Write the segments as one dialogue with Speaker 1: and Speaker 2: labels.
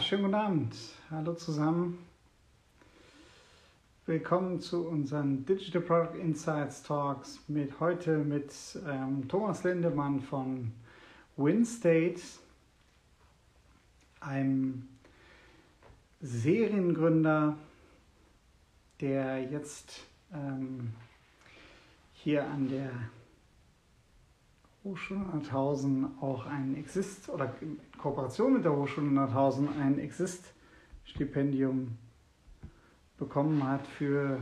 Speaker 1: Schönen guten Abend. Hallo zusammen. Willkommen zu unseren Digital Product Insights Talks mit heute mit ähm, Thomas Lindemann von WinState, einem Seriengründer, der jetzt ähm, hier an der Hochschule Nordhausen auch ein Exist oder Kooperation mit der Hochschule Nordhausen ein Exist-Stipendium bekommen hat für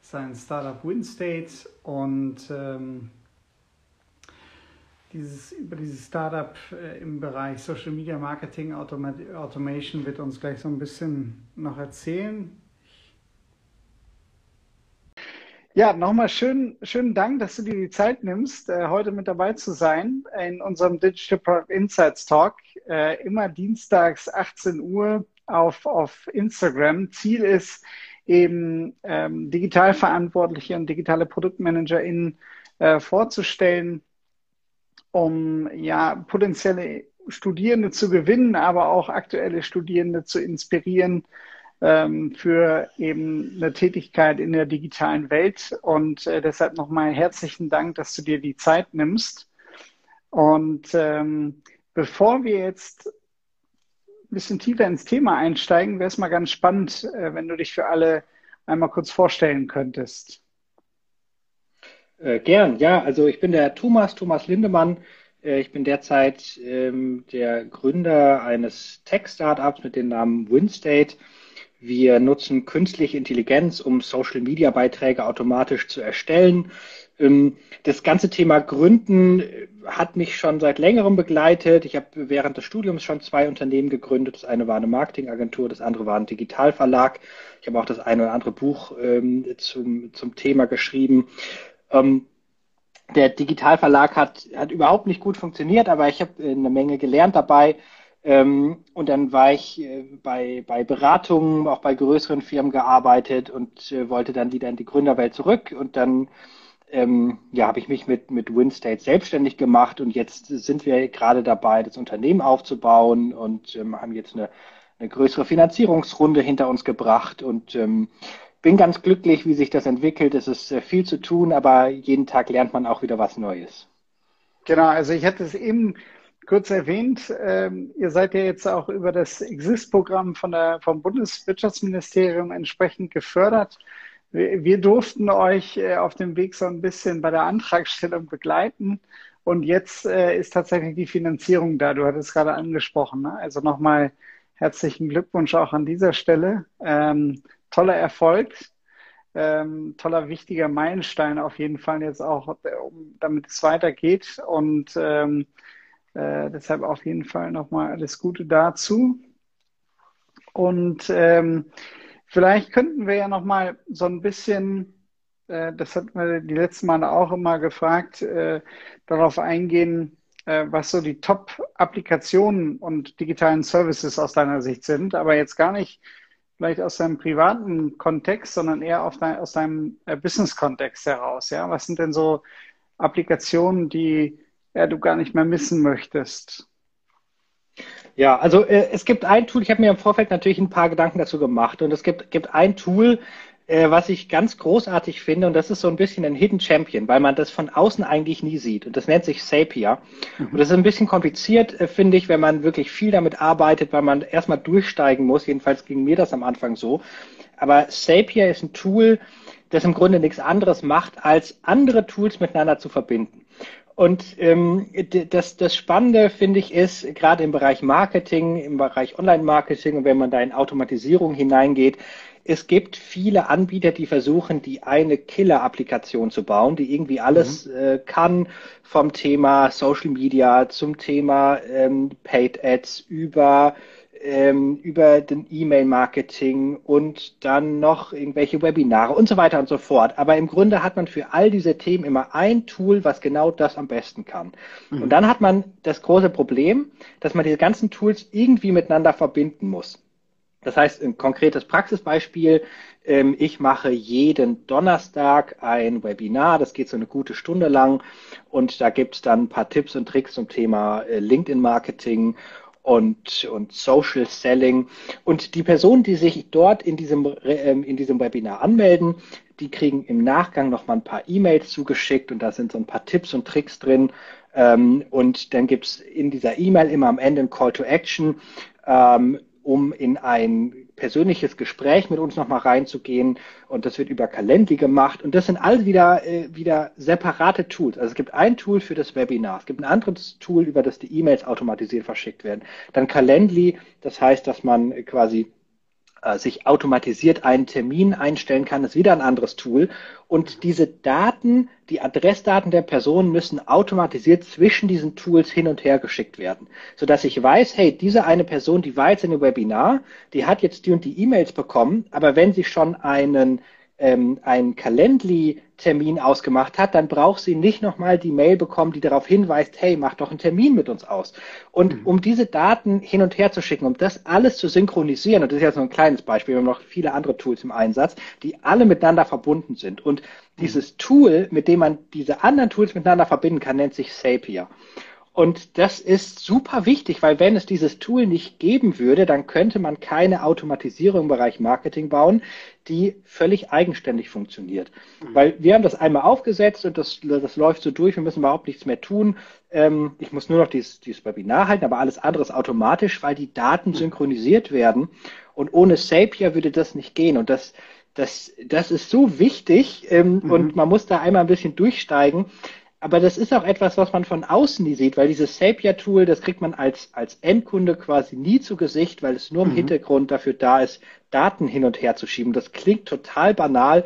Speaker 1: sein Startup WinState und ähm, dieses, über dieses Startup äh, im Bereich Social Media Marketing Automa Automation wird uns gleich so ein bisschen noch erzählen. Ja, nochmal schön, schönen Dank, dass du dir die Zeit nimmst, äh, heute mit dabei zu sein in unserem Digital Product Insights Talk. Äh, immer dienstags 18 Uhr auf, auf Instagram. Ziel ist eben ähm, Digitalverantwortliche und digitale ProduktmanagerInnen äh, vorzustellen, um ja potenzielle Studierende zu gewinnen, aber auch aktuelle Studierende zu inspirieren für eben eine Tätigkeit in der digitalen Welt. Und äh, deshalb nochmal herzlichen Dank, dass du dir die Zeit nimmst. Und ähm, bevor wir jetzt ein bisschen tiefer ins Thema einsteigen, wäre es mal ganz spannend, äh, wenn du dich für alle einmal kurz vorstellen könntest.
Speaker 2: Äh, gern, ja. Also ich bin der Thomas, Thomas Lindemann. Äh, ich bin derzeit ähm, der Gründer eines Tech-Startups mit dem Namen WinState. Wir nutzen künstliche Intelligenz, um Social-Media-Beiträge automatisch zu erstellen. Ähm, das ganze Thema Gründen äh, hat mich schon seit längerem begleitet. Ich habe während des Studiums schon zwei Unternehmen gegründet. Das eine war eine Marketingagentur, das andere war ein Digitalverlag. Ich habe auch das eine oder andere Buch ähm, zum, zum Thema geschrieben. Ähm, der Digitalverlag hat, hat überhaupt nicht gut funktioniert, aber ich habe äh, eine Menge gelernt dabei. Ähm, und dann war ich äh, bei, bei Beratungen, auch bei größeren Firmen gearbeitet und äh, wollte dann wieder in die Gründerwelt zurück. Und dann ähm, ja, habe ich mich mit, mit WinState selbstständig gemacht und jetzt sind wir gerade dabei, das Unternehmen aufzubauen und ähm, haben jetzt eine, eine größere Finanzierungsrunde hinter uns gebracht und ähm, bin ganz glücklich, wie sich das entwickelt. Es ist viel zu tun, aber jeden Tag lernt man auch wieder was Neues.
Speaker 1: Genau, also ich hatte es eben kurz erwähnt, ähm, ihr seid ja jetzt auch über das Exist-Programm vom Bundeswirtschaftsministerium entsprechend gefördert. Wir, wir durften euch äh, auf dem Weg so ein bisschen bei der Antragstellung begleiten. Und jetzt äh, ist tatsächlich die Finanzierung da. Du hattest gerade angesprochen. Ne? Also nochmal herzlichen Glückwunsch auch an dieser Stelle. Ähm, toller Erfolg, ähm, toller wichtiger Meilenstein auf jeden Fall jetzt auch, damit es weitergeht und ähm, äh, deshalb auf jeden Fall nochmal alles Gute dazu. Und ähm, vielleicht könnten wir ja nochmal so ein bisschen, äh, das hatten wir die letzten Male auch immer gefragt, äh, darauf eingehen, äh, was so die Top-Applikationen und digitalen Services aus deiner Sicht sind, aber jetzt gar nicht vielleicht aus deinem privaten Kontext, sondern eher dein, aus deinem äh, Business-Kontext heraus. Ja? Was sind denn so Applikationen, die ja, du gar nicht mehr missen möchtest?
Speaker 2: Ja, also äh, es gibt ein Tool, ich habe mir im Vorfeld natürlich ein paar Gedanken dazu gemacht und es gibt, gibt ein Tool, äh, was ich ganz großartig finde, und das ist so ein bisschen ein Hidden Champion, weil man das von außen eigentlich nie sieht. Und das nennt sich Zapier. Mhm. Und das ist ein bisschen kompliziert, äh, finde ich, wenn man wirklich viel damit arbeitet, weil man erstmal durchsteigen muss. Jedenfalls ging mir das am Anfang so. Aber Zapier ist ein Tool, das im Grunde nichts anderes macht, als andere Tools miteinander zu verbinden. Und ähm, das, das Spannende, finde ich, ist, gerade im Bereich Marketing, im Bereich Online-Marketing und wenn man da in Automatisierung hineingeht, es gibt viele Anbieter, die versuchen, die eine Killer-Applikation zu bauen, die irgendwie alles mhm. äh, kann, vom Thema Social Media zum Thema ähm, Paid Ads über ähm, über den E-Mail-Marketing und dann noch irgendwelche Webinare und so weiter und so fort. Aber im Grunde hat man für all diese Themen immer ein Tool, was genau das am besten kann. Mhm. Und dann hat man das große Problem, dass man diese ganzen Tools irgendwie miteinander verbinden muss. Das heißt, ein konkretes Praxisbeispiel, ähm, ich mache jeden Donnerstag ein Webinar, das geht so eine gute Stunde lang und da gibt es dann ein paar Tipps und Tricks zum Thema äh, LinkedIn-Marketing und, und Social Selling. Und die Personen, die sich dort in diesem, ähm, in diesem Webinar anmelden, die kriegen im Nachgang noch mal ein paar E-Mails zugeschickt und da sind so ein paar Tipps und Tricks drin. Ähm, und dann gibt's in dieser E-Mail immer am Ende ein Call to Action, ähm, um in ein persönliches Gespräch mit uns nochmal reinzugehen. Und das wird über Calendly gemacht. Und das sind all wieder, äh, wieder separate Tools. Also es gibt ein Tool für das Webinar. Es gibt ein anderes Tool, über das die E-Mails automatisiert verschickt werden. Dann Calendly, das heißt, dass man quasi äh, sich automatisiert einen Termin einstellen kann, ist wieder ein anderes Tool. Und diese Daten, die Adressdaten der Person müssen automatisiert zwischen diesen Tools hin und her geschickt werden, sodass ich weiß, hey, diese eine Person, die war jetzt in einem Webinar, die hat jetzt die und die E-Mails bekommen, aber wenn sie schon einen ähm, einen Calendly-Termin ausgemacht hat, dann braucht sie nicht nochmal die Mail bekommen, die darauf hinweist, hey, mach doch einen Termin mit uns aus. Und mhm. um diese Daten hin und her zu schicken, um das alles zu synchronisieren, und das ist jetzt nur ein kleines Beispiel, wir haben noch viele andere Tools im Einsatz, die alle miteinander verbunden sind. Und mhm. dieses Tool, mit dem man diese anderen Tools miteinander verbinden kann, nennt sich Zapier. Und das ist super wichtig, weil wenn es dieses Tool nicht geben würde, dann könnte man keine Automatisierung im Bereich Marketing bauen, die völlig eigenständig funktioniert. Mhm. Weil wir haben das einmal aufgesetzt und das, das läuft so durch, wir müssen überhaupt nichts mehr tun. Ähm, ich muss nur noch dieses, dieses Webinar halten, aber alles andere ist automatisch, weil die Daten mhm. synchronisiert werden. Und ohne Zapier würde das nicht gehen. Und das, das, das ist so wichtig ähm, mhm. und man muss da einmal ein bisschen durchsteigen aber das ist auch etwas, was man von außen nie sieht, weil dieses Zapier-Tool, das kriegt man als, als Endkunde quasi nie zu Gesicht, weil es nur im mhm. Hintergrund dafür da ist, Daten hin und her zu schieben. Das klingt total banal,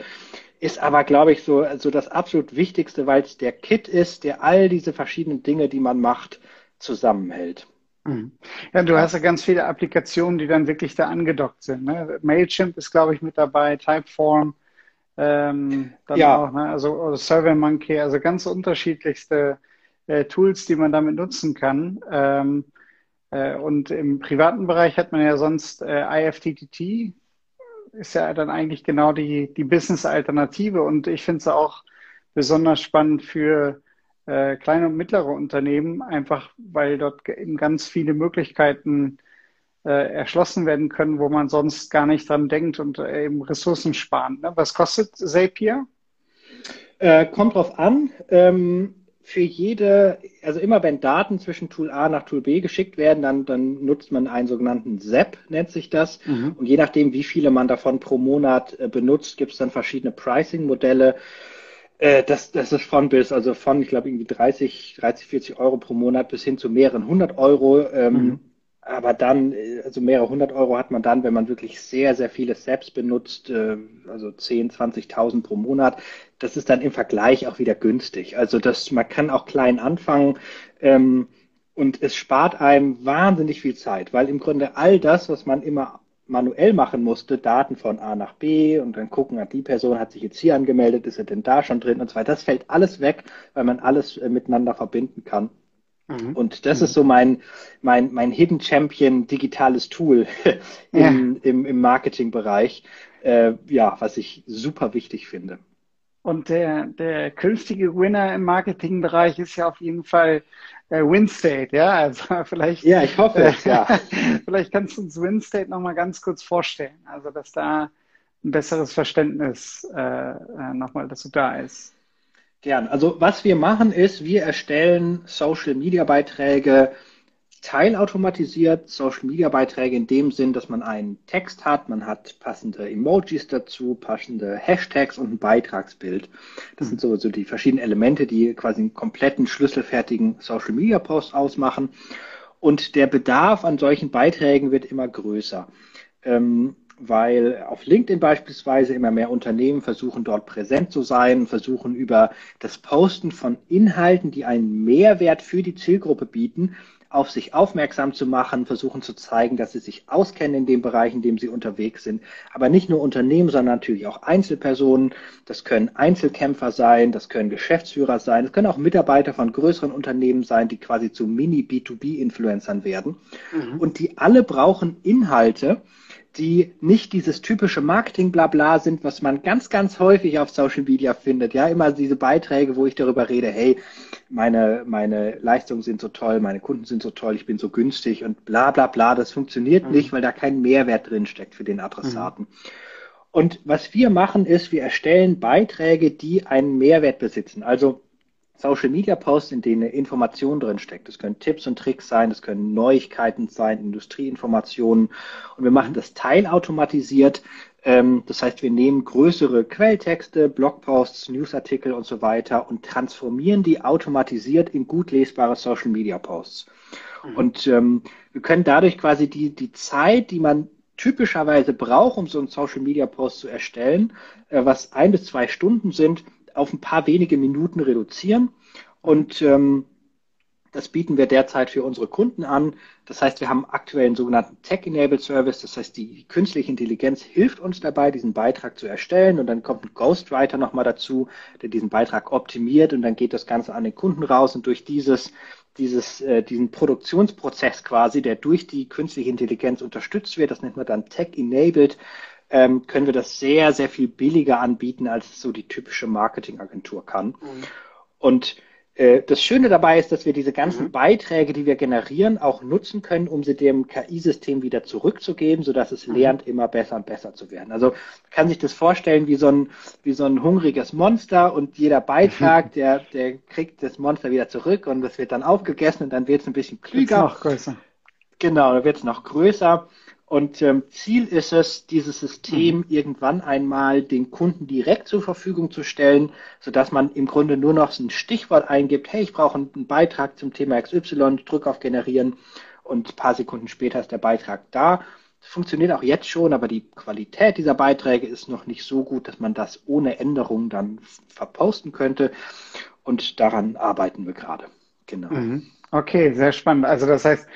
Speaker 2: ist aber, glaube ich, so, so das absolut Wichtigste, weil es der Kit ist, der all diese verschiedenen Dinge, die man macht, zusammenhält.
Speaker 1: Mhm. Ja, du hast ja ganz viele Applikationen, die dann wirklich da angedockt sind. Ne? Mailchimp ist, glaube ich, mit dabei, Typeform. Ähm, dann ja. auch, ne? also SurveyMonkey, also ganz unterschiedlichste äh, Tools, die man damit nutzen kann. Ähm, äh, und im privaten Bereich hat man ja sonst äh, IFTTT, ist ja dann eigentlich genau die, die Business-Alternative. Und ich finde es auch besonders spannend für äh, kleine und mittlere Unternehmen, einfach weil dort eben ganz viele Möglichkeiten äh, erschlossen werden können, wo man sonst gar nicht dran denkt und äh, eben Ressourcen sparen. Ne? Was kostet Zapier?
Speaker 2: Äh, kommt drauf an. Ähm, für jede, also immer wenn Daten zwischen Tool A nach Tool B geschickt werden, dann, dann nutzt man einen sogenannten ZEP, nennt sich das. Mhm. Und je nachdem, wie viele man davon pro Monat äh, benutzt, gibt es dann verschiedene Pricing-Modelle. Äh, das, das ist von bis, also von, ich glaube, irgendwie 30, 30, 40 Euro pro Monat bis hin zu mehreren hundert Euro. Ähm, mhm. Aber dann, äh, also mehrere hundert Euro hat man dann, wenn man wirklich sehr, sehr viele Steps benutzt, äh, also 10, 20.000 pro Monat. Das ist dann im Vergleich auch wieder günstig. Also das, man kann auch klein anfangen ähm, und es spart einem wahnsinnig viel Zeit, weil im Grunde all das, was man immer manuell machen musste, Daten von A nach B und dann gucken, hat die Person hat sich jetzt hier angemeldet, ist er denn da schon drin und so weiter. Das fällt alles weg, weil man alles äh, miteinander verbinden kann. Mhm. Und das mhm. ist so mein, mein, mein Hidden Champion digitales Tool im, ja. im, im Marketingbereich, äh, ja, was ich super wichtig finde.
Speaker 1: Und der, der künftige Winner im Marketingbereich ist ja auf jeden Fall äh, WinState, ja. Also vielleicht.
Speaker 2: Ja, ich hoffe es, ja.
Speaker 1: vielleicht kannst du uns WinState nochmal ganz kurz vorstellen. Also, dass da ein besseres Verständnis äh, äh nochmal dazu da ist.
Speaker 2: Gern. Also was wir machen ist, wir erstellen Social-Media-Beiträge teilautomatisiert. Social-Media-Beiträge in dem Sinn, dass man einen Text hat, man hat passende Emojis dazu, passende Hashtags und ein Beitragsbild. Das sind so, so die verschiedenen Elemente, die quasi einen kompletten schlüsselfertigen Social-Media-Post ausmachen. Und der Bedarf an solchen Beiträgen wird immer größer. Ähm, weil auf LinkedIn beispielsweise immer mehr Unternehmen versuchen, dort präsent zu sein, versuchen über das Posten von Inhalten, die einen Mehrwert für die Zielgruppe bieten, auf sich aufmerksam zu machen, versuchen zu zeigen, dass sie sich auskennen in dem Bereich, in dem sie unterwegs sind. Aber nicht nur Unternehmen, sondern natürlich auch Einzelpersonen. Das können Einzelkämpfer sein, das können Geschäftsführer sein, das können auch Mitarbeiter von größeren Unternehmen sein, die quasi zu Mini-B2B-Influencern werden. Mhm. Und die alle brauchen Inhalte, die nicht dieses typische Marketing-Blabla sind, was man ganz, ganz häufig auf Social Media findet. Ja, immer diese Beiträge, wo ich darüber rede, hey, meine, meine Leistungen sind so toll, meine Kunden sind so toll, ich bin so günstig und bla, bla, bla. Das funktioniert mhm. nicht, weil da kein Mehrwert drin steckt für den Adressaten. Mhm. Und was wir machen ist, wir erstellen Beiträge, die einen Mehrwert besitzen. Also Social Media Posts, in denen Information drin steckt. Das können Tipps und Tricks sein, das können Neuigkeiten sein, Industrieinformationen. Und wir machen mhm. das teilautomatisiert. Ähm, das heißt, wir nehmen größere Quelltexte, Blogposts, Newsartikel und so weiter und transformieren die automatisiert in gut lesbare Social Media Posts. Mhm. Und ähm, wir können dadurch quasi die, die Zeit, die man typischerweise braucht, um so einen Social Media Post zu erstellen, äh, was ein bis zwei Stunden sind, auf ein paar wenige Minuten reduzieren. Und ähm, das bieten wir derzeit für unsere Kunden an. Das heißt, wir haben aktuell einen sogenannten Tech-Enabled Service. Das heißt, die künstliche Intelligenz hilft uns dabei, diesen Beitrag zu erstellen. Und dann kommt ein Ghostwriter nochmal dazu, der diesen Beitrag optimiert. Und dann geht das Ganze an den Kunden raus. Und durch dieses, dieses, äh, diesen Produktionsprozess quasi, der durch die künstliche Intelligenz unterstützt wird, das nennt man dann Tech-Enabled, ähm, können wir das sehr, sehr viel billiger anbieten, als so die typische Marketingagentur kann. Mhm. Und äh, das Schöne dabei ist, dass wir diese ganzen mhm. Beiträge, die wir generieren, auch nutzen können, um sie dem KI-System wieder zurückzugeben, sodass es mhm. lernt, immer besser und besser zu werden. Also man kann sich das vorstellen wie so ein, wie so ein hungriges Monster und jeder Beitrag, der, der kriegt das Monster wieder zurück und das wird dann aufgegessen und dann wird es ein bisschen klüger.
Speaker 1: Noch größer.
Speaker 2: Genau, dann wird es noch größer. Und ähm, Ziel ist es, dieses System mhm. irgendwann einmal den Kunden direkt zur Verfügung zu stellen, sodass man im Grunde nur noch ein Stichwort eingibt, hey, ich brauche einen Beitrag zum Thema XY, drück auf Generieren und ein paar Sekunden später ist der Beitrag da. Das funktioniert auch jetzt schon, aber die Qualität dieser Beiträge ist noch nicht so gut, dass man das ohne Änderung dann verposten könnte. Und daran arbeiten wir gerade.
Speaker 1: Genau. Mhm. Okay, sehr spannend. Also das heißt,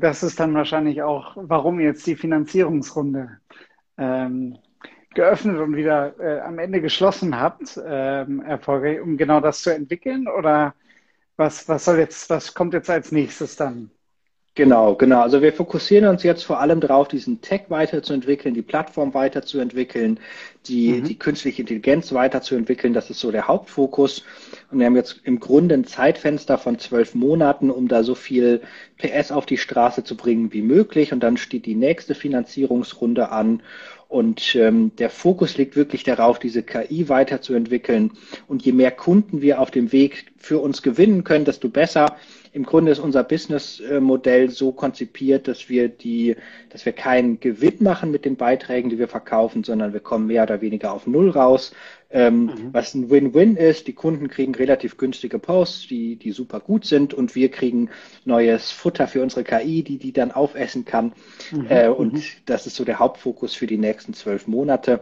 Speaker 1: das ist dann wahrscheinlich auch, warum jetzt die Finanzierungsrunde ähm, geöffnet und wieder äh, am Ende geschlossen habt, ähm, erfolgreich, um genau das zu entwickeln? Oder was, was soll jetzt, was kommt jetzt als nächstes dann?
Speaker 2: Genau, genau. Also wir fokussieren uns jetzt vor allem darauf, diesen Tech weiterzuentwickeln, die Plattform weiterzuentwickeln, die, mhm. die künstliche Intelligenz weiterzuentwickeln. Das ist so der Hauptfokus. Und wir haben jetzt im Grunde ein Zeitfenster von zwölf Monaten, um da so viel PS auf die Straße zu bringen wie möglich. Und dann steht die nächste Finanzierungsrunde an. Und ähm, der Fokus liegt wirklich darauf, diese KI weiterzuentwickeln. Und je mehr Kunden wir auf dem Weg für uns gewinnen können, desto besser im Grunde ist unser Businessmodell so konzipiert, dass wir die, dass wir keinen Gewinn machen mit den Beiträgen, die wir verkaufen, sondern wir kommen mehr oder weniger auf Null raus. Ähm, mhm. Was ein Win-Win ist, die Kunden kriegen relativ günstige Posts, die, die super gut sind und wir kriegen neues Futter für unsere KI, die die dann aufessen kann. Mhm. Äh, und mhm. das ist so der Hauptfokus für die nächsten zwölf Monate.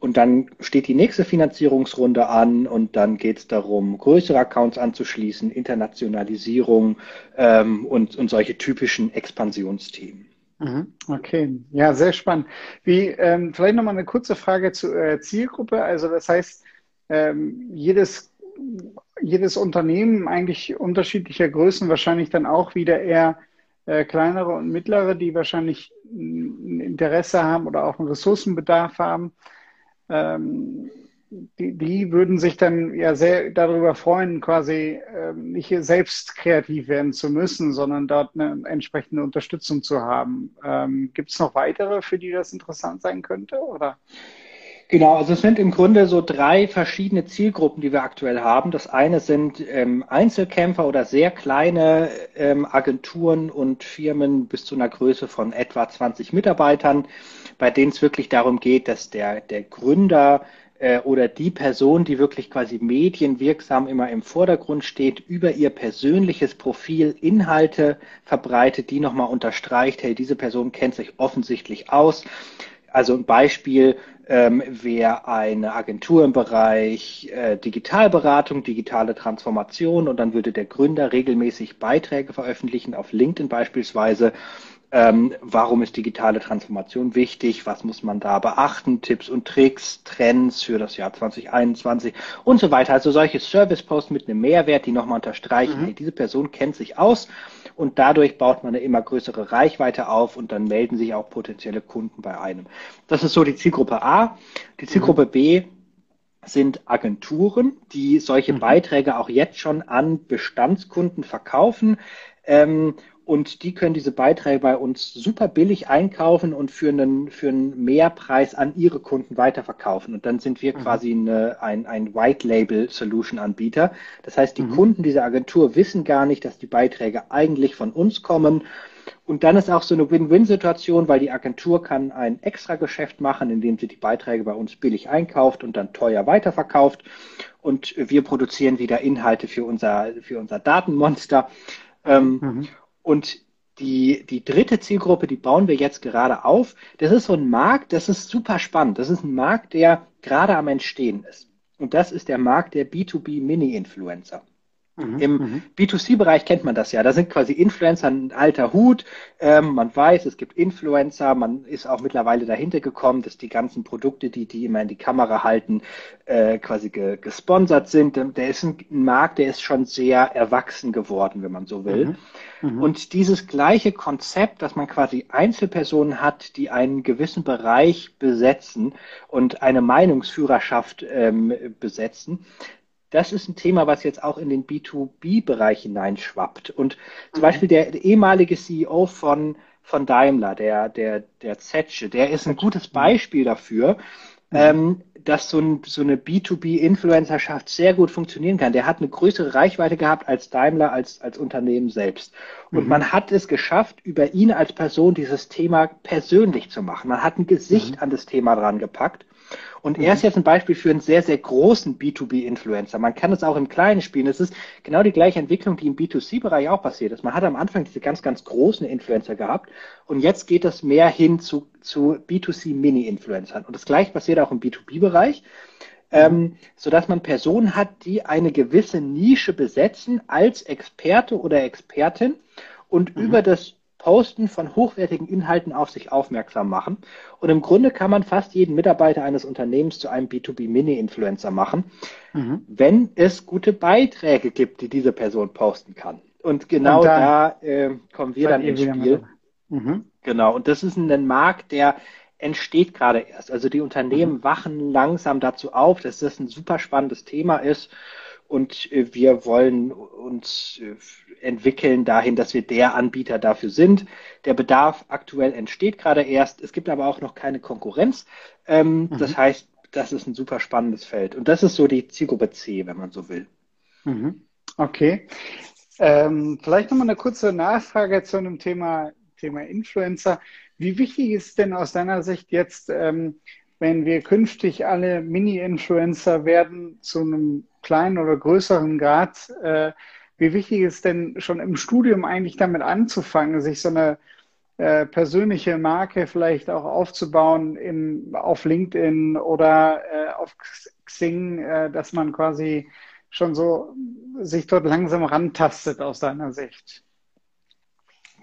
Speaker 2: Und dann steht die nächste Finanzierungsrunde an und dann geht es darum, größere Accounts anzuschließen, Internationalisierung ähm, und, und solche typischen Expansionsthemen.
Speaker 1: Okay, ja, sehr spannend. Wie, ähm, vielleicht nochmal eine kurze Frage zur äh, Zielgruppe. Also das heißt, ähm, jedes, jedes Unternehmen eigentlich unterschiedlicher Größen, wahrscheinlich dann auch wieder eher äh, kleinere und mittlere, die wahrscheinlich ein Interesse haben oder auch einen Ressourcenbedarf haben ähm, die, die würden sich dann ja sehr darüber freuen, quasi ähm, nicht selbst kreativ werden zu müssen, sondern dort eine entsprechende Unterstützung zu haben. Ähm, Gibt es noch weitere, für die das interessant sein könnte? Oder?
Speaker 2: Genau, also es sind im Grunde so drei verschiedene Zielgruppen, die wir aktuell haben. Das eine sind ähm, Einzelkämpfer oder sehr kleine ähm, Agenturen und Firmen bis zu einer Größe von etwa 20 Mitarbeitern, bei denen es wirklich darum geht, dass der, der Gründer äh, oder die Person, die wirklich quasi medienwirksam immer im Vordergrund steht, über ihr persönliches Profil Inhalte verbreitet, die nochmal unterstreicht, hey, diese Person kennt sich offensichtlich aus Also ein Beispiel ähm, wäre eine Agentur im Bereich äh, Digitalberatung, digitale Transformation und dann würde der Gründer regelmäßig Beiträge veröffentlichen auf LinkedIn beispielsweise ähm, warum ist digitale Transformation wichtig? Was muss man da beachten? Tipps und Tricks, Trends für das Jahr 2021 und so weiter. Also solche Service-Posts mit einem Mehrwert, die nochmal unterstreichen, mhm. hey, diese Person kennt sich aus und dadurch baut man eine immer größere Reichweite auf und dann melden sich auch potenzielle Kunden bei einem. Das ist so die Zielgruppe A. Die Zielgruppe mhm. B sind Agenturen, die solche mhm. Beiträge auch jetzt schon an Bestandskunden verkaufen. Ähm, und die können diese Beiträge bei uns super billig einkaufen und für einen, für einen Mehrpreis an ihre Kunden weiterverkaufen. Und dann sind wir mhm. quasi eine, ein, ein White Label Solution Anbieter. Das heißt, die mhm. Kunden dieser Agentur wissen gar nicht, dass die Beiträge eigentlich von uns kommen. Und dann ist auch so eine Win-Win-Situation, weil die Agentur kann ein extra Geschäft machen, indem sie die Beiträge bei uns billig einkauft und dann teuer weiterverkauft. Und wir produzieren wieder Inhalte für unser, für unser Datenmonster. Ähm, mhm. Und die, die dritte Zielgruppe, die bauen wir jetzt gerade auf. Das ist so ein Markt, das ist super spannend. Das ist ein Markt, der gerade am Entstehen ist. Und das ist der Markt der B2B Mini-Influencer. Mhm, Im mhm. B2C-Bereich kennt man das ja. Da sind quasi Influencer ein alter Hut. Ähm, man weiß, es gibt Influencer. Man ist auch mittlerweile dahinter gekommen, dass die ganzen Produkte, die die immer in die Kamera halten, äh, quasi ge gesponsert sind. Der ist ein Markt, der ist schon sehr erwachsen geworden, wenn man so will. Mhm, mhm, Und dieses gleiche Konzept, dass man quasi Einzelpersonen hat, die einen gewissen Bereich besetzen und eine Meinungsführerschaft ähm, besetzen, das ist ein Thema, was jetzt auch in den B2B-Bereich hineinschwappt. Und zum mhm. Beispiel der, der, ehemalige CEO von, von Daimler, der, der, der Zetsche, der ist ein gutes Beispiel dafür, mhm. ähm, dass so, ein, so eine B2B-Influencerschaft sehr gut funktionieren kann. Der hat eine größere Reichweite gehabt als Daimler, als, als Unternehmen selbst. Und mhm. man hat es geschafft, über ihn als Person dieses Thema persönlich zu machen. Man hat ein Gesicht mhm. an das Thema dran gepackt. Und mhm. er ist jetzt ein Beispiel für einen sehr, sehr großen B2B-Influencer. Man kann es auch im Kleinen spielen. Es ist genau die gleiche Entwicklung, die im B2C-Bereich auch passiert ist. Man hat am Anfang diese ganz, ganz großen Influencer gehabt und jetzt geht es mehr hin zu, zu B2C-Mini-Influencern. Und das gleiche passiert auch im B2B-Bereich. Ähm, so dass man Personen hat, die eine gewisse Nische besetzen als Experte oder Expertin und mhm. über das Posten von hochwertigen Inhalten auf sich aufmerksam machen. Und im Grunde kann man fast jeden Mitarbeiter eines Unternehmens zu einem B2B-Mini-Influencer machen, mhm. wenn es gute Beiträge gibt, die diese Person posten kann. Und genau und da, da äh, kommen wir dann ins Spiel. Mhm. Genau. Und das ist ein Markt, der entsteht gerade erst. Also die Unternehmen mhm. wachen langsam dazu auf, dass das ein super spannendes Thema ist. Und äh, wir wollen uns äh, entwickeln dahin, dass wir der Anbieter dafür sind. Der Bedarf aktuell entsteht gerade erst. Es gibt aber auch noch keine Konkurrenz. Ähm, mhm. Das heißt, das ist ein super spannendes Feld. Und das ist so die Zielgruppe C, wenn man so will.
Speaker 1: Mhm. Okay. Ähm, vielleicht nochmal eine kurze Nachfrage zu einem Thema, Thema Influencer. Wie wichtig ist denn aus deiner Sicht jetzt, ähm, wenn wir künftig alle Mini-Influencer werden, zu einem kleinen oder größeren Grad, äh, wie wichtig ist denn schon im Studium eigentlich damit anzufangen, sich so eine äh, persönliche Marke vielleicht auch aufzubauen in, auf LinkedIn oder äh, auf Xing, äh, dass man quasi schon so sich dort langsam rantastet aus deiner Sicht?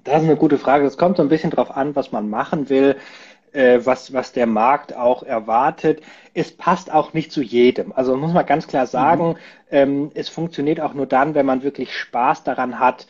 Speaker 2: Das ist eine gute Frage. Es kommt so ein bisschen drauf an, was man machen will äh, was, was der Markt auch erwartet. Es passt auch nicht zu jedem. Also muss man ganz klar sagen, mhm. ähm, es funktioniert auch nur dann, wenn man wirklich Spaß daran hat,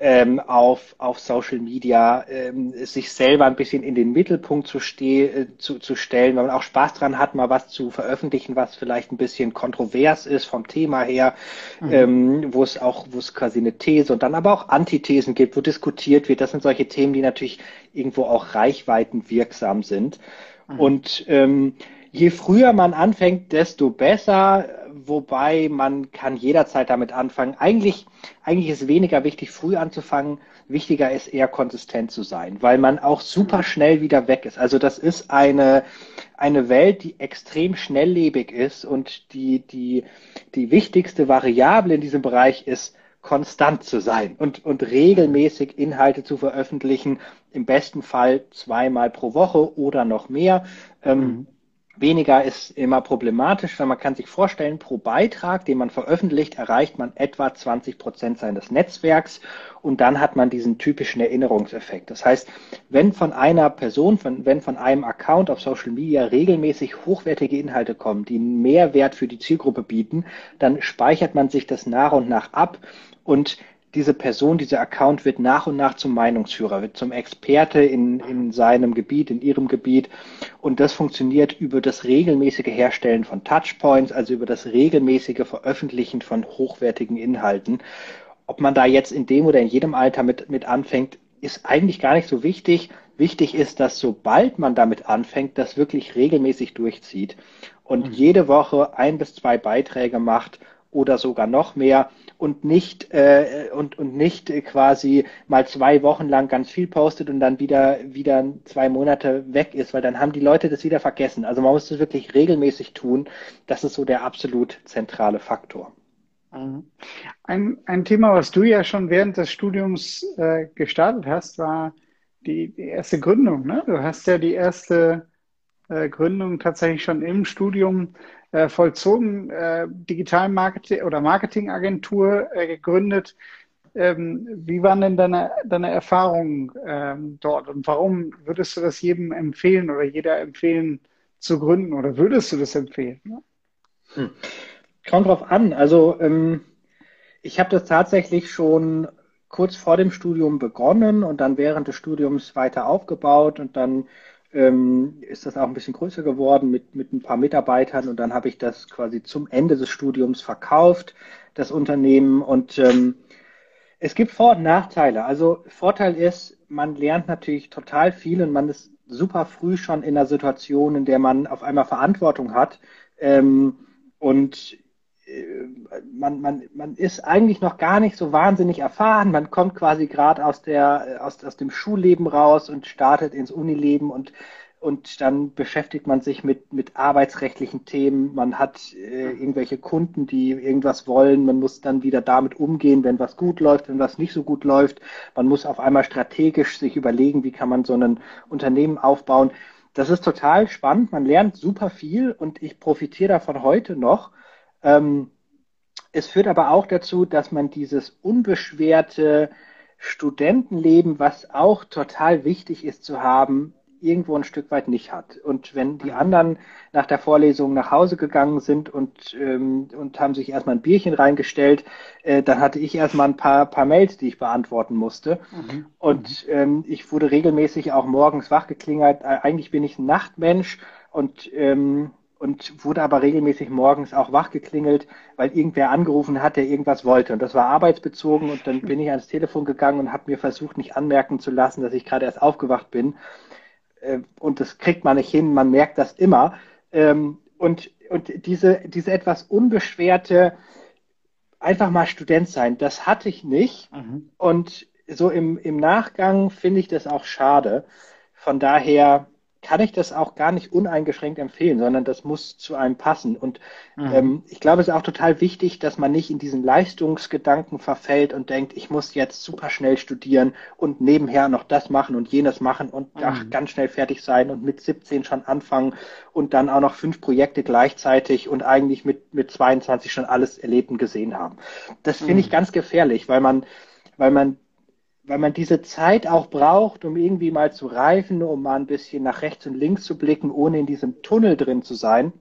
Speaker 2: ähm, auf, auf Social Media ähm, sich selber ein bisschen in den Mittelpunkt zu, steh, äh, zu, zu stellen, weil man auch Spaß dran hat, mal was zu veröffentlichen, was vielleicht ein bisschen kontrovers ist vom Thema her, mhm. ähm, wo es auch, wo es quasi eine These und dann aber auch Antithesen gibt, wo diskutiert wird. Das sind solche Themen, die natürlich irgendwo auch reichweitenwirksam sind. Mhm. Und ähm, je früher man anfängt, desto besser wobei man kann jederzeit damit anfangen. Eigentlich, eigentlich ist weniger wichtig, früh anzufangen. Wichtiger ist eher konsistent zu sein, weil man auch super schnell wieder weg ist. Also das ist eine, eine Welt, die extrem schnelllebig ist und die, die, die wichtigste Variable in diesem Bereich ist konstant zu sein und, und regelmäßig Inhalte zu veröffentlichen, im besten Fall zweimal pro Woche oder noch mehr. Ähm, mhm. Weniger ist immer problematisch, weil man kann sich vorstellen, pro Beitrag, den man veröffentlicht, erreicht man etwa 20 Prozent seines Netzwerks und dann hat man diesen typischen Erinnerungseffekt. Das heißt, wenn von einer Person, von, wenn von einem Account auf Social Media regelmäßig hochwertige Inhalte kommen, die einen Mehrwert für die Zielgruppe bieten, dann speichert man sich das nach und nach ab und diese Person, dieser Account wird nach und nach zum Meinungsführer, wird zum Experte in, in seinem Gebiet, in ihrem Gebiet. Und das funktioniert über das regelmäßige Herstellen von Touchpoints, also über das regelmäßige Veröffentlichen von hochwertigen Inhalten. Ob man da jetzt in dem oder in jedem Alter mit, mit anfängt, ist eigentlich gar nicht so wichtig. Wichtig ist, dass sobald man damit anfängt, das wirklich regelmäßig durchzieht und mhm. jede Woche ein bis zwei Beiträge macht oder sogar noch mehr und nicht äh, und und nicht quasi mal zwei Wochen lang ganz viel postet und dann wieder wieder zwei Monate weg ist, weil dann haben die Leute das wieder vergessen. Also man muss das wirklich regelmäßig tun. Das ist so der absolut zentrale Faktor.
Speaker 1: Mhm. Ein, ein Thema, was du ja schon während des Studiums äh, gestartet hast, war die, die erste Gründung. Ne? Du hast ja die erste äh, Gründung tatsächlich schon im Studium äh, vollzogen, äh, Digital Marketing oder Marketingagentur äh, gegründet. Ähm, wie waren denn deine, deine Erfahrungen ähm, dort und warum würdest du das jedem empfehlen oder jeder empfehlen zu gründen oder würdest du das empfehlen?
Speaker 2: Hm. Kommt drauf an. Also ähm, ich habe das tatsächlich schon kurz vor dem Studium begonnen und dann während des Studiums weiter aufgebaut und dann ähm, ist das auch ein bisschen größer geworden mit, mit ein paar Mitarbeitern und dann habe ich das quasi zum Ende des Studiums verkauft, das Unternehmen. Und ähm, es gibt Vor- und Nachteile. Also Vorteil ist, man lernt natürlich total viel und man ist super früh schon in einer Situation, in der man auf einmal Verantwortung hat. Ähm, und man, man, man ist eigentlich noch gar nicht so wahnsinnig erfahren. Man kommt quasi gerade aus der, aus, aus dem Schulleben raus und startet ins Unileben und, und dann beschäftigt man sich mit, mit arbeitsrechtlichen Themen. Man hat äh, irgendwelche Kunden, die irgendwas wollen. Man muss dann wieder damit umgehen, wenn was gut läuft, wenn was nicht so gut läuft. Man muss auf einmal strategisch sich überlegen, wie kann man so ein Unternehmen aufbauen. Das ist total spannend. Man lernt super viel und ich profitiere davon heute noch ähm, es führt aber auch dazu, dass man dieses unbeschwerte Studentenleben, was auch total wichtig ist zu haben, irgendwo ein Stück weit nicht hat. Und wenn die anderen nach der Vorlesung nach Hause gegangen sind und, ähm, und haben sich erstmal ein Bierchen reingestellt, äh, dann hatte ich erstmal ein paar, paar Mails, die ich beantworten musste. Mhm. Und ähm, ich wurde regelmäßig auch morgens wachgeklingert. Äh, eigentlich bin ich ein Nachtmensch und ähm, und wurde aber regelmäßig morgens auch wachgeklingelt, weil irgendwer angerufen hat, der irgendwas wollte. Und das war arbeitsbezogen und dann bin ich ans Telefon gegangen und habe mir versucht, nicht anmerken zu lassen, dass ich gerade erst aufgewacht bin. Äh, und das kriegt man nicht hin, man merkt das immer. Ähm, und, und diese, diese etwas unbeschwerte, einfach mal Student sein, das hatte ich nicht. Mhm. Und so im, im Nachgang finde ich das auch schade. Von daher kann ich das auch gar nicht uneingeschränkt empfehlen, sondern das muss zu einem passen. Und mhm. ähm, ich glaube, es ist auch total wichtig, dass man nicht in diesen Leistungsgedanken verfällt und denkt, ich muss jetzt super schnell studieren und nebenher noch das machen und jenes machen und mhm. ach, ganz schnell fertig sein und mit 17 schon anfangen und dann auch noch fünf Projekte gleichzeitig und eigentlich mit, mit 22 schon alles erlebt und gesehen haben. Das finde mhm. ich ganz gefährlich, weil man, weil man weil man diese Zeit auch braucht, um irgendwie mal zu reifen, um mal ein bisschen nach rechts und links zu blicken, ohne in diesem Tunnel drin zu sein.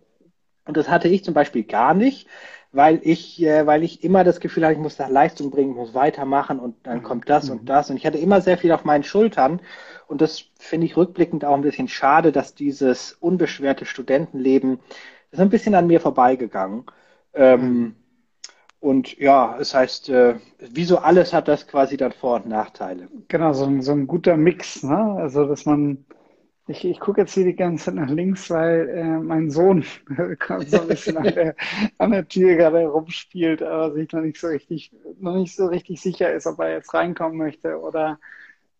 Speaker 2: Und das hatte ich zum Beispiel gar nicht, weil ich, äh, weil ich immer das Gefühl hatte, ich muss da Leistung bringen, muss weitermachen und dann kommt das mhm. und das. Und ich hatte immer sehr viel auf meinen Schultern. Und das finde ich rückblickend auch ein bisschen schade, dass dieses unbeschwerte Studentenleben ist ein bisschen an mir vorbeigegangen. Ähm, mhm. Und ja, es heißt, äh, wie so alles hat das quasi dann Vor- und Nachteile.
Speaker 1: Genau, so ein, so ein guter Mix, ne? Also, dass man, ich, ich gucke jetzt hier die ganze Zeit nach links, weil äh, mein Sohn so ein bisschen an der, an der Tür gerade rumspielt, aber sich noch nicht so richtig, noch nicht so richtig sicher ist, ob er jetzt reinkommen möchte oder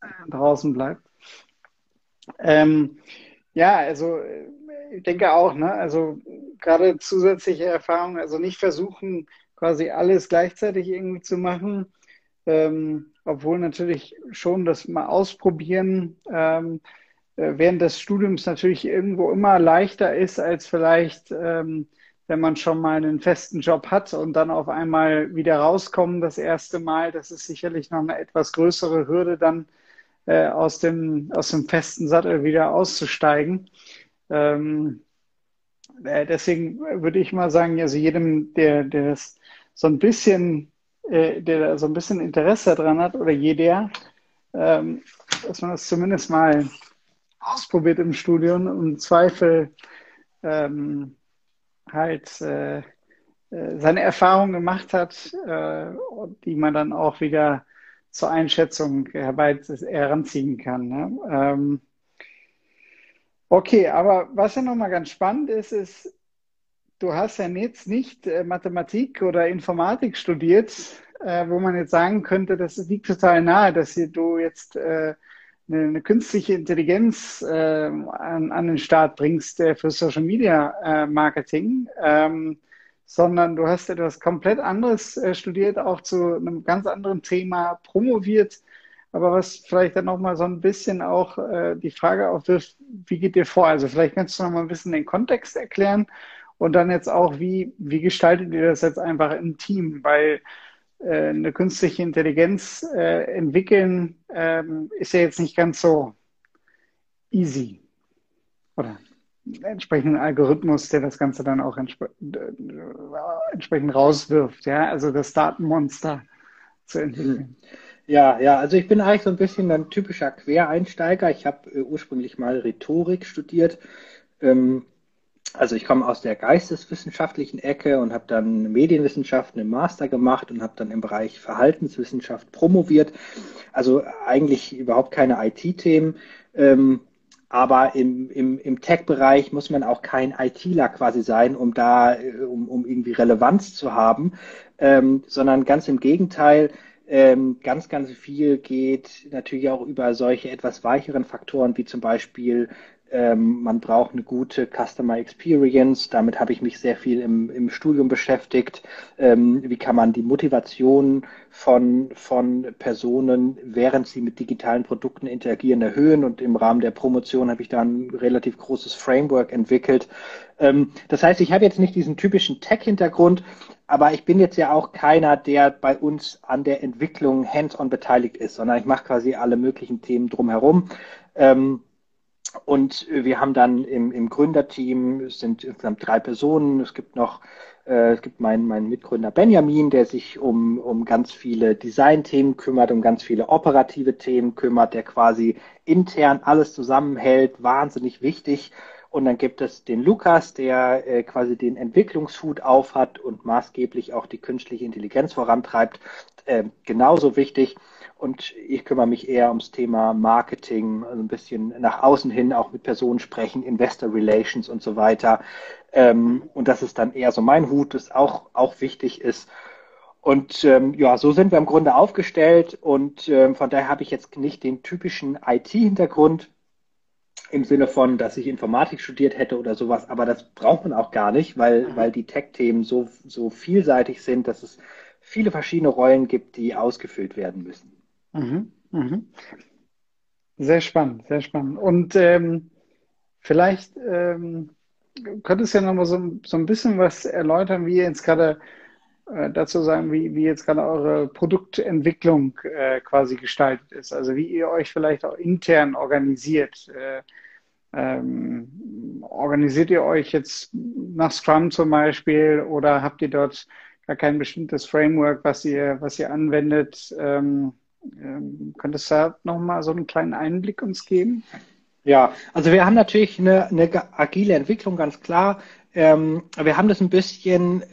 Speaker 1: äh, draußen bleibt. Ähm, ja, also ich denke auch, ne? Also gerade zusätzliche Erfahrungen, also nicht versuchen, quasi alles gleichzeitig irgendwie zu machen. Ähm, obwohl natürlich schon das mal ausprobieren ähm, äh, während des Studiums natürlich irgendwo immer leichter ist, als vielleicht, ähm, wenn man schon mal einen festen Job hat und dann auf einmal wieder rauskommen das erste Mal. Das ist sicherlich noch eine etwas größere Hürde, dann äh, aus, dem, aus dem festen Sattel wieder auszusteigen. Ähm, äh, deswegen würde ich mal sagen, also jedem, der, der das so ein bisschen, äh, der so ein bisschen Interesse daran hat oder jeder, ähm, dass man das zumindest mal ausprobiert im Studium und im Zweifel ähm, halt äh, äh, seine Erfahrungen gemacht hat, äh, die man dann auch wieder zur Einschätzung herbei heranziehen kann. Ne? Ähm, okay, aber was ja nochmal ganz spannend ist, ist, du hast ja jetzt nicht äh, Mathematik oder Informatik studiert, äh, wo man jetzt sagen könnte, das liegt total nahe, dass du jetzt äh, eine, künstliche Intelligenz an, an den Start bringst für Social Media Marketing, ähm, sondern du hast etwas komplett anderes studiert, auch zu einem ganz anderen Thema promoviert. Aber was vielleicht dann nochmal so ein bisschen auch äh, die Frage aufwirft, wie geht dir vor? Also vielleicht kannst du noch mal ein bisschen den Kontext erklären und dann jetzt auch, wie, wie gestaltet ihr das jetzt einfach im Team? Weil äh, eine künstliche Intelligenz äh, entwickeln, ähm, ist ja jetzt nicht ganz so easy. Oder entsprechenden Algorithmus, der das Ganze dann auch entsp äh, entsprechend rauswirft, ja, also das Datenmonster zu entwickeln.
Speaker 2: Ja, ja, also ich bin eigentlich so ein bisschen ein typischer Quereinsteiger. Ich habe äh, ursprünglich mal Rhetorik studiert. Ähm, also ich komme aus der geisteswissenschaftlichen Ecke und habe dann Medienwissenschaften im Master gemacht und habe dann im Bereich Verhaltenswissenschaft promoviert. Also eigentlich überhaupt keine IT-Themen. Ähm, aber im, im, im Tech-Bereich muss man auch kein ITler quasi sein, um da, äh, um, um irgendwie Relevanz zu haben, ähm, sondern ganz im Gegenteil, ähm, ganz, ganz viel geht natürlich auch über solche etwas weicheren Faktoren wie zum Beispiel ähm, man braucht eine gute Customer Experience. Damit habe ich mich sehr viel im, im Studium beschäftigt. Ähm, wie kann man die Motivation von, von Personen, während sie mit digitalen Produkten interagieren, erhöhen? Und im Rahmen der Promotion habe ich da ein relativ großes Framework entwickelt. Ähm, das heißt, ich habe jetzt nicht diesen typischen Tech-Hintergrund, aber ich bin jetzt ja auch keiner, der bei uns an der Entwicklung hands-on beteiligt ist, sondern ich mache quasi alle möglichen Themen drumherum. Ähm, und wir haben dann im, im Gründerteam, es sind insgesamt drei Personen, es gibt noch, äh, es gibt meinen, meinen Mitgründer Benjamin, der sich um, um ganz viele Design-Themen kümmert, um ganz viele operative Themen kümmert, der quasi intern alles zusammenhält, wahnsinnig wichtig. Und dann gibt es den Lukas, der äh, quasi den Entwicklungshut aufhat und maßgeblich auch die künstliche Intelligenz vorantreibt. Äh, genauso wichtig. Und ich kümmere mich eher ums Thema Marketing, also ein bisschen nach außen hin auch mit Personen sprechen, Investor Relations und so weiter. Ähm, und das ist dann eher so mein Hut, das auch, auch wichtig ist. Und ähm, ja, so sind wir im Grunde aufgestellt und ähm, von daher habe ich jetzt nicht den typischen IT-Hintergrund im Sinne von, dass ich Informatik studiert hätte oder sowas, aber das braucht man auch gar nicht, weil, weil die Tech-Themen so, so vielseitig sind, dass es viele verschiedene Rollen gibt, die ausgefüllt werden müssen.
Speaker 1: Mhm, mhm. Sehr spannend, sehr spannend. Und ähm, vielleicht ähm, könntest du ja nochmal so, so ein bisschen was erläutern, wie ihr jetzt gerade äh, dazu sagen, wie, wie jetzt gerade eure Produktentwicklung äh, quasi gestaltet ist. Also wie ihr euch vielleicht auch intern organisiert. Äh, ähm, organisiert ihr euch jetzt nach Scrum zum Beispiel oder habt ihr dort gar kein bestimmtes Framework, was ihr, was ihr anwendet? Ähm, ähm, könntest du da nochmal so einen kleinen Einblick uns geben?
Speaker 2: Ja, also wir haben natürlich eine, eine agile Entwicklung, ganz klar. Ähm, wir haben das ein bisschen,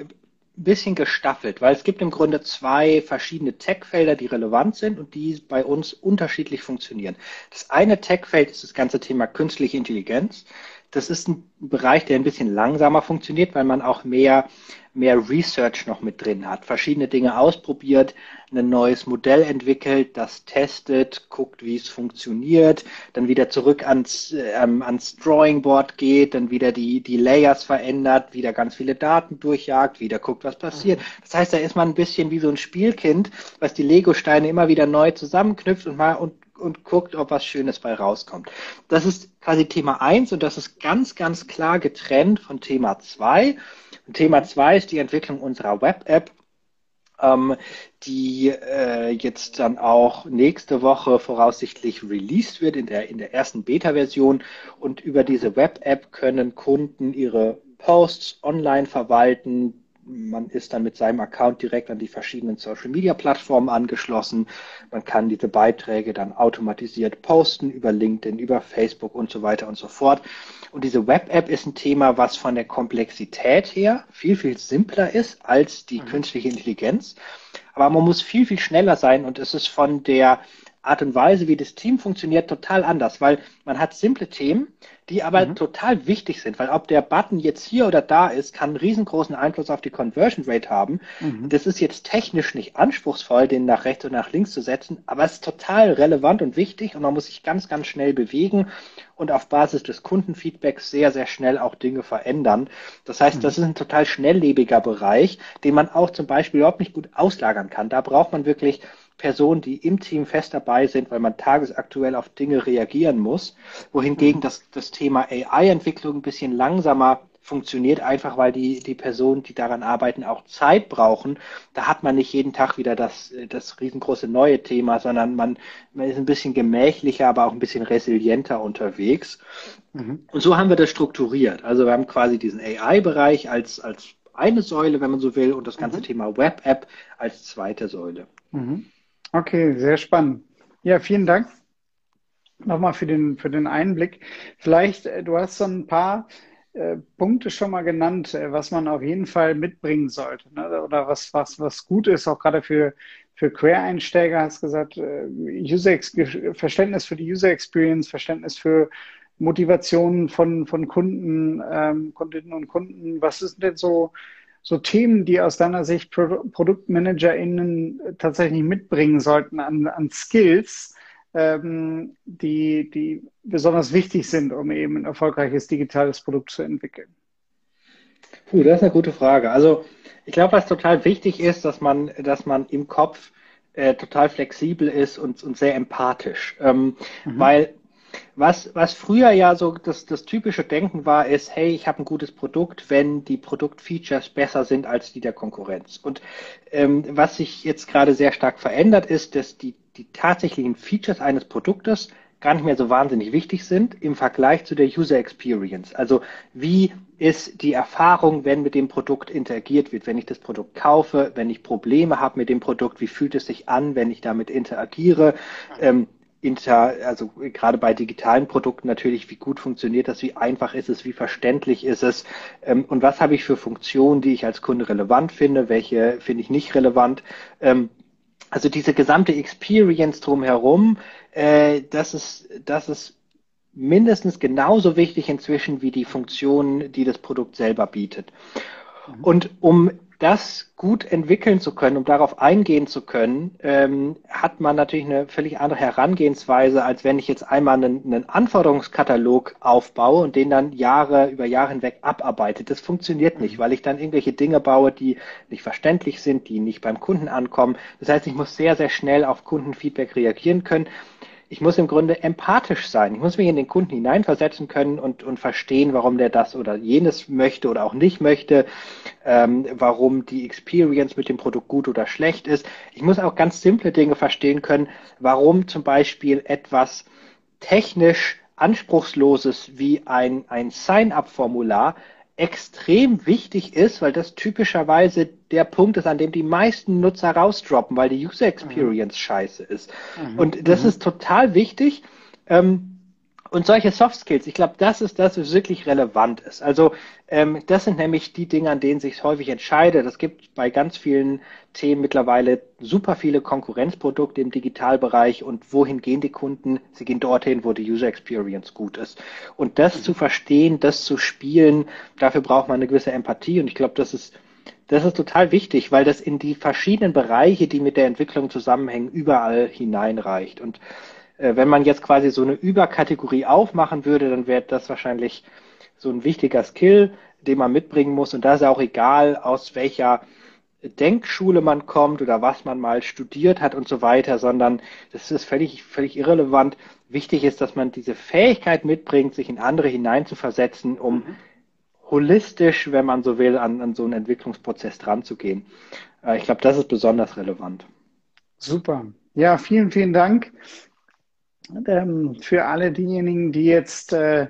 Speaker 2: bisschen gestaffelt, weil es gibt im Grunde zwei verschiedene Tech-Felder, die relevant sind und die bei uns unterschiedlich funktionieren. Das eine Tech-Feld ist das ganze Thema künstliche Intelligenz. das ist ein Bereich, der ein bisschen langsamer funktioniert, weil man auch mehr, mehr Research noch mit drin hat, verschiedene Dinge ausprobiert, ein neues Modell entwickelt, das testet, guckt, wie es funktioniert, dann wieder zurück ans, ähm, ans Drawing Board geht, dann wieder die, die Layers verändert, wieder ganz viele Daten durchjagt, wieder guckt, was passiert. Mhm. Das heißt, da ist man ein bisschen wie so ein Spielkind, was die Lego-Steine immer wieder neu zusammenknüpft und mal und und guckt, ob was Schönes bei rauskommt. Das ist quasi Thema eins und das ist ganz, ganz klar getrennt von Thema zwei. Und Thema zwei ist die Entwicklung unserer Web-App, ähm, die äh, jetzt dann auch nächste Woche voraussichtlich released wird in der, in der ersten Beta-Version. Und über diese Web-App können Kunden ihre Posts online verwalten, man ist dann mit seinem Account direkt an die verschiedenen Social Media Plattformen angeschlossen. Man kann diese Beiträge dann automatisiert posten über LinkedIn, über Facebook und so weiter und so fort. Und diese Web-App ist ein Thema, was von der Komplexität her viel, viel simpler ist als die mhm. künstliche Intelligenz. Aber man muss viel, viel schneller sein und es ist von der Art und Weise, wie das Team funktioniert, total anders, weil man hat simple Themen, die aber mhm. total wichtig sind, weil ob der Button jetzt hier oder da ist, kann einen riesengroßen Einfluss auf die Conversion Rate haben. Mhm. Das ist jetzt technisch nicht anspruchsvoll, den nach rechts und nach links zu setzen, aber es ist total relevant und wichtig und man muss sich ganz, ganz schnell bewegen und auf Basis des Kundenfeedbacks sehr, sehr schnell auch Dinge verändern. Das heißt, mhm. das ist ein total schnelllebiger Bereich, den man auch zum Beispiel überhaupt nicht gut auslagern kann. Da braucht man wirklich Personen, die im Team fest dabei sind, weil man tagesaktuell auf Dinge reagieren muss, wohingegen das, das Thema AI-Entwicklung ein bisschen langsamer funktioniert, einfach weil die, die Personen, die daran arbeiten, auch Zeit brauchen. Da hat man nicht jeden Tag wieder das, das riesengroße neue Thema, sondern man, man ist ein bisschen gemächlicher, aber auch ein bisschen resilienter unterwegs. Mhm. Und so haben wir das strukturiert. Also wir haben quasi diesen AI-Bereich als, als eine Säule, wenn man so will, und das ganze mhm. Thema Web-App als zweite Säule.
Speaker 1: Mhm. Okay, sehr spannend. Ja, vielen Dank nochmal für den, für den Einblick. Vielleicht, äh, du hast so ein paar äh, Punkte schon mal genannt, äh, was man auf jeden Fall mitbringen sollte. Ne? Oder was, was, was gut ist, auch gerade für, für Quereinsteiger, hast gesagt, äh, User Verständnis für die User Experience, Verständnis für Motivation von, von Kunden, ähm, Kundinnen und Kunden. Was ist denn so so Themen, die aus deiner Sicht Pro ProduktmanagerInnen tatsächlich mitbringen sollten an, an Skills, ähm, die, die besonders wichtig sind, um eben ein erfolgreiches digitales Produkt zu entwickeln?
Speaker 2: Puh, das ist eine gute Frage. Also ich glaube, was total wichtig ist, dass man, dass man im Kopf äh, total flexibel ist und, und sehr empathisch. Ähm, mhm. Weil was, was früher ja so das, das typische Denken war, ist, hey, ich habe ein gutes Produkt, wenn die Produktfeatures besser sind als die der Konkurrenz. Und ähm, was sich jetzt gerade sehr stark verändert, ist, dass die, die tatsächlichen Features eines Produktes gar nicht mehr so wahnsinnig wichtig sind im Vergleich zu der User Experience. Also wie ist die Erfahrung, wenn mit dem Produkt interagiert wird, wenn ich das Produkt kaufe, wenn ich Probleme habe mit dem Produkt, wie fühlt es sich an, wenn ich damit interagiere? Ähm, inter, also gerade bei digitalen Produkten natürlich, wie gut funktioniert das, wie einfach ist es, wie verständlich ist es ähm, und was habe ich für Funktionen, die ich als Kunde relevant finde, welche finde ich nicht relevant. Ähm, also diese gesamte Experience drumherum, äh, das ist, das ist mindestens genauso wichtig inzwischen wie die Funktionen, die das Produkt selber bietet. Mhm. Und um das gut entwickeln zu können, um darauf eingehen zu können, ähm, hat man natürlich eine völlig andere Herangehensweise, als wenn ich jetzt einmal einen, einen, Anforderungskatalog aufbaue und den dann Jahre über Jahre hinweg abarbeite. Das funktioniert nicht, mhm. weil ich dann irgendwelche Dinge baue, die nicht verständlich sind, die nicht beim Kunden ankommen. Das heißt, ich muss sehr, sehr schnell auf Kundenfeedback reagieren können ich muss im Grunde empathisch sein. Ich muss mich in den Kunden hineinversetzen können und, und verstehen, warum der das oder jenes möchte oder auch nicht möchte, ähm, warum die Experience mit dem Produkt gut oder schlecht ist. Ich muss auch ganz simple Dinge verstehen können, warum zum Beispiel etwas technisch anspruchsloses wie ein, ein Sign-up-Formular extrem wichtig ist, weil das typischerweise der Punkt ist, an dem die meisten Nutzer rausdroppen, weil die User Experience mhm. scheiße ist. Mhm. Und das mhm. ist total wichtig. Ähm, Und solche Soft Skills, ich glaube, das ist das, was wirklich relevant ist. Also ähm, das sind nämlich die Dinge, an denen sich häufig entscheidet. Es gibt bei ganz vielen Themen mittlerweile super viele Konkurrenzprodukte im Digitalbereich und wohin gehen die Kunden? Sie gehen dorthin, wo die User Experience gut ist. Und das zu verstehen, das zu spielen, dafür braucht man eine gewisse Empathie und ich glaube, das ist das ist total wichtig, weil das in die verschiedenen Bereiche, die mit der Entwicklung zusammenhängen, überall hineinreicht. Und wenn man jetzt quasi so eine Überkategorie aufmachen würde, dann wäre das wahrscheinlich so ein wichtiger Skill, den man mitbringen muss. Und da ist auch egal, aus welcher Denkschule man kommt oder was man mal studiert hat und so weiter, sondern das ist völlig, völlig irrelevant. Wichtig ist, dass man diese Fähigkeit mitbringt, sich in andere hineinzuversetzen, um mhm. holistisch, wenn man so will, an, an so einen Entwicklungsprozess dran zu gehen. Äh, ich glaube, das ist besonders relevant.
Speaker 1: Super. Ja, vielen, vielen Dank für alle diejenigen, die jetzt äh,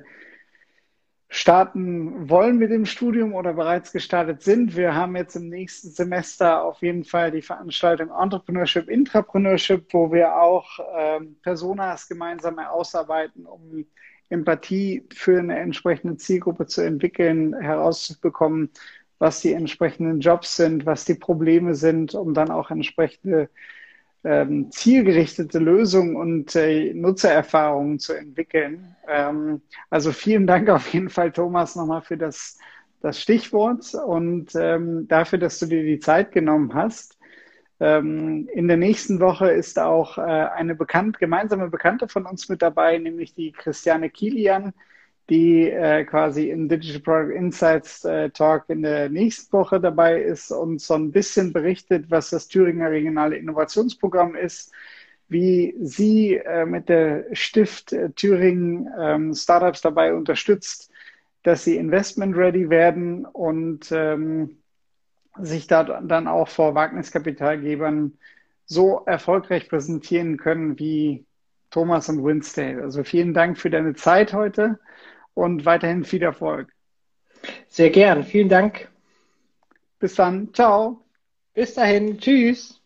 Speaker 1: starten wollen mit dem Studium oder bereits gestartet sind. Wir haben jetzt im nächsten Semester auf jeden Fall die Veranstaltung Entrepreneurship, Intrapreneurship, wo wir auch ähm, Personas gemeinsam ausarbeiten, um Empathie für eine entsprechende Zielgruppe zu entwickeln, herauszubekommen, was die entsprechenden Jobs sind, was die Probleme sind, um dann auch entsprechende ähm, zielgerichtete Lösungen und äh, Nutzererfahrungen zu entwickeln. Ähm, also vielen Dank auf jeden Fall, Thomas, nochmal für das, das Stichwort und ähm, dafür, dass du dir die Zeit genommen hast. Ähm, in der nächsten Woche ist auch äh, eine bekannt, gemeinsame Bekannte von uns mit dabei, nämlich die Christiane Kilian die äh, quasi im Digital Product Insights äh, Talk in der nächsten Woche dabei ist und so ein bisschen berichtet, was das Thüringer Regionale Innovationsprogramm ist, wie sie äh, mit der Stift äh, Thüringen ähm, Startups dabei unterstützt, dass sie investment ready werden und ähm, sich da dann auch vor Wagniskapitalgebern so erfolgreich präsentieren können wie Thomas und Winsdale. Also vielen Dank für deine Zeit heute und weiterhin viel Erfolg.
Speaker 2: Sehr gern. Vielen Dank.
Speaker 1: Bis dann. Ciao.
Speaker 2: Bis dahin. Tschüss.